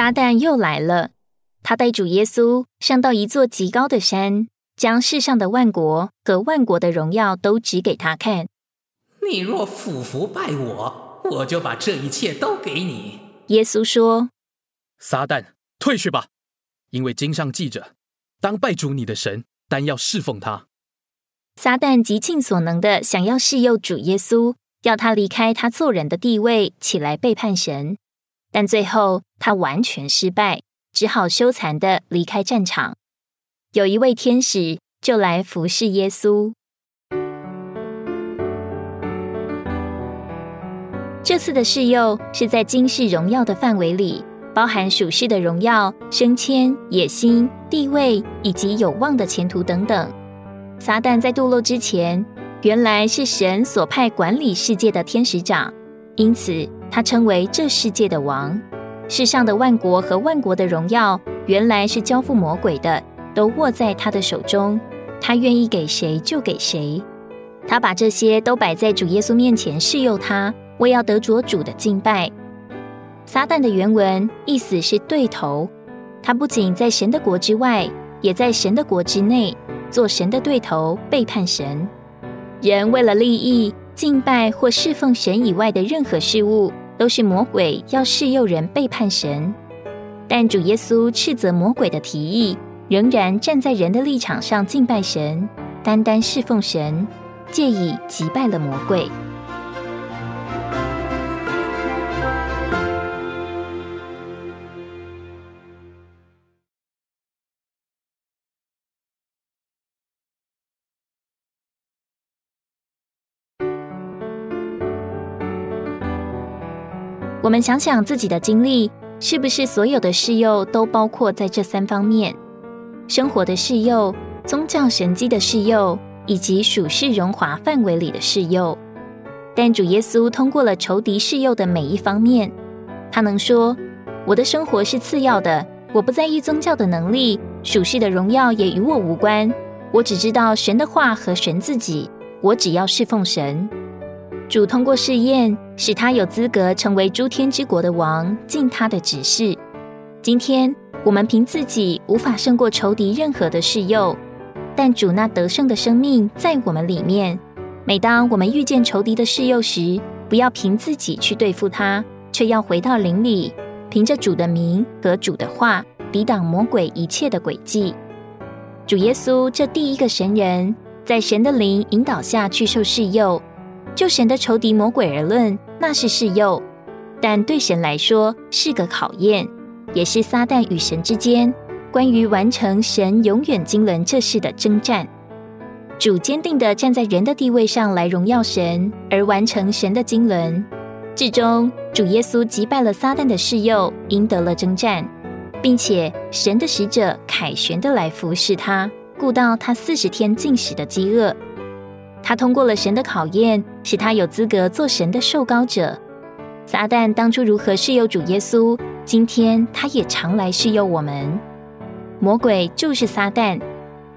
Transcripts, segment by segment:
撒旦又来了，他带主耶稣上到一座极高的山，将世上的万国和万国的荣耀都指给他看。你若俯伏拜我，我就把这一切都给你。耶稣说：“撒旦，退去吧，因为经上记着，当拜主你的神，但要侍奉他。”撒旦极尽所能的想要试诱主耶稣，要他离开他做人的地位，起来背叛神。但最后他完全失败，只好羞惭的离开战场。有一位天使就来服侍耶稣。这次的试诱是在今世荣耀的范围里，包含属世的荣耀、升迁、野心、地位以及有望的前途等等。撒旦在堕落之前，原来是神所派管理世界的天使长，因此他称为这世界的王。世上的万国和万国的荣耀，原来是交付魔鬼的，都握在他的手中，他愿意给谁就给谁。他把这些都摆在主耶稣面前试诱他，为要得着主的敬拜。撒旦的原文意思是对头，他不仅在神的国之外，也在神的国之内。做神的对头，背叛神。人为了利益敬拜或侍奉神以外的任何事物，都是魔鬼要试诱人背叛神。但主耶稣斥责魔鬼的提议，仍然站在人的立场上敬拜神，单单侍奉神，借以击败了魔鬼。我们想想自己的经历，是不是所有的事诱都包括在这三方面：生活的事诱、宗教神迹的事诱，以及属世荣华范围里的事诱？但主耶稣通过了仇敌事诱的每一方面，他能说：“我的生活是次要的，我不在意宗教的能力，属世的荣耀也与我无关。我只知道神的话和神自己，我只要侍奉神。”主通过试验，使他有资格成为诸天之国的王，尽他的指示。今天我们凭自己无法胜过仇敌任何的试诱，但主那得胜的生命在我们里面。每当我们遇见仇敌的试诱时，不要凭自己去对付他，却要回到灵里，凭着主的名和主的话，抵挡魔鬼一切的诡计。主耶稣这第一个神人，在神的灵引导下去受试诱。就神的仇敌魔鬼而论，那是试诱；但对神来说是个考验，也是撒旦与神之间关于完成神永远经纶这事的征战。主坚定的站在人的地位上来荣耀神，而完成神的经纶。至终，主耶稣击败了撒旦的试诱，赢得了征战，并且神的使者凯旋的来服侍他，顾到他四十天进食的饥饿。他通过了神的考验，使他有资格做神的受膏者。撒旦当初如何试诱主耶稣，今天他也常来试诱我们。魔鬼就是撒旦，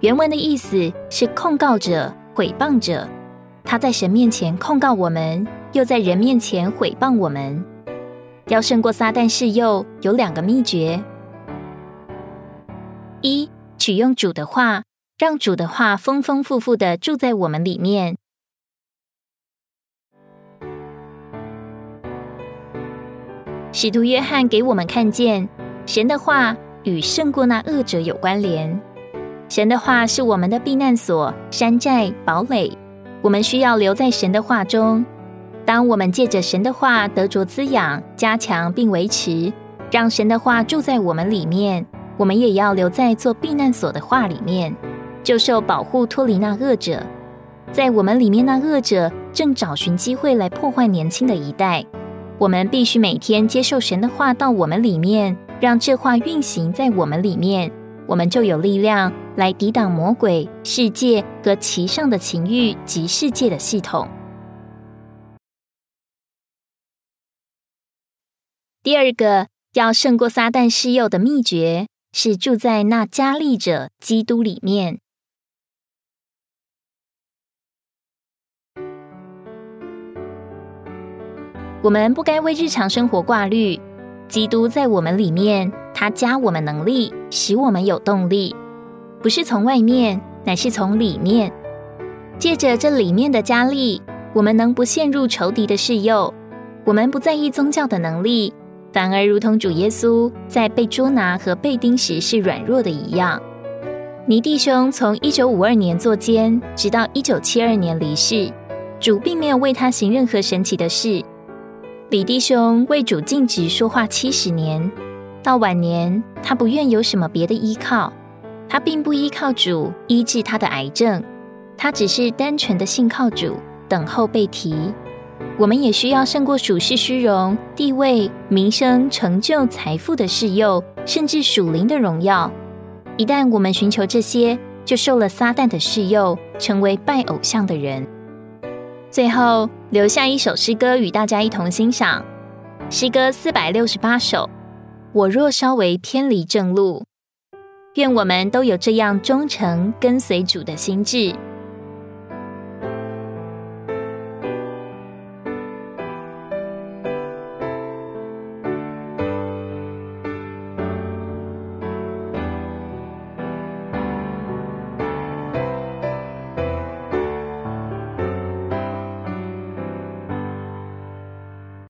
原文的意思是控告者、毁谤者。他在神面前控告我们，又在人面前毁谤我们。要胜过撒旦试诱，有两个秘诀：一，取用主的话。让主的话丰丰富富的住在我们里面。使徒约翰给我们看见，神的话与胜过那恶者有关联。神的话是我们的避难所、山寨、堡垒。我们需要留在神的话中。当我们借着神的话得着滋养、加强并维持，让神的话住在我们里面，我们也要留在做避难所的话里面。就受保护，脱离那恶者。在我们里面，那恶者正找寻机会来破坏年轻的一代。我们必须每天接受神的话到我们里面，让这话运行在我们里面，我们就有力量来抵挡魔鬼、世界和其上的情欲及世界的系统。第二个要胜过撒旦施诱的秘诀，是住在那加利者基督里面。我们不该为日常生活挂虑，基督在我们里面，他加我们能力，使我们有动力，不是从外面，乃是从里面。借着这里面的加力，我们能不陷入仇敌的试诱。我们不在意宗教的能力，反而如同主耶稣在被捉拿和被钉时是软弱的一样。尼弟兄从一九五二年做监，直到一九七二年离世，主并没有为他行任何神奇的事。李弟兄为主尽职说话七十年，到晚年他不愿有什么别的依靠，他并不依靠主医治他的癌症，他只是单纯的信靠主，等候被提。我们也需要胜过属世虚荣、地位、名声、成就、财富的侍诱，甚至属灵的荣耀。一旦我们寻求这些，就受了撒旦的侍诱，成为拜偶像的人。最后留下一首诗歌与大家一同欣赏，诗歌四百六十八首。我若稍微偏离正路，愿我们都有这样忠诚跟随主的心智。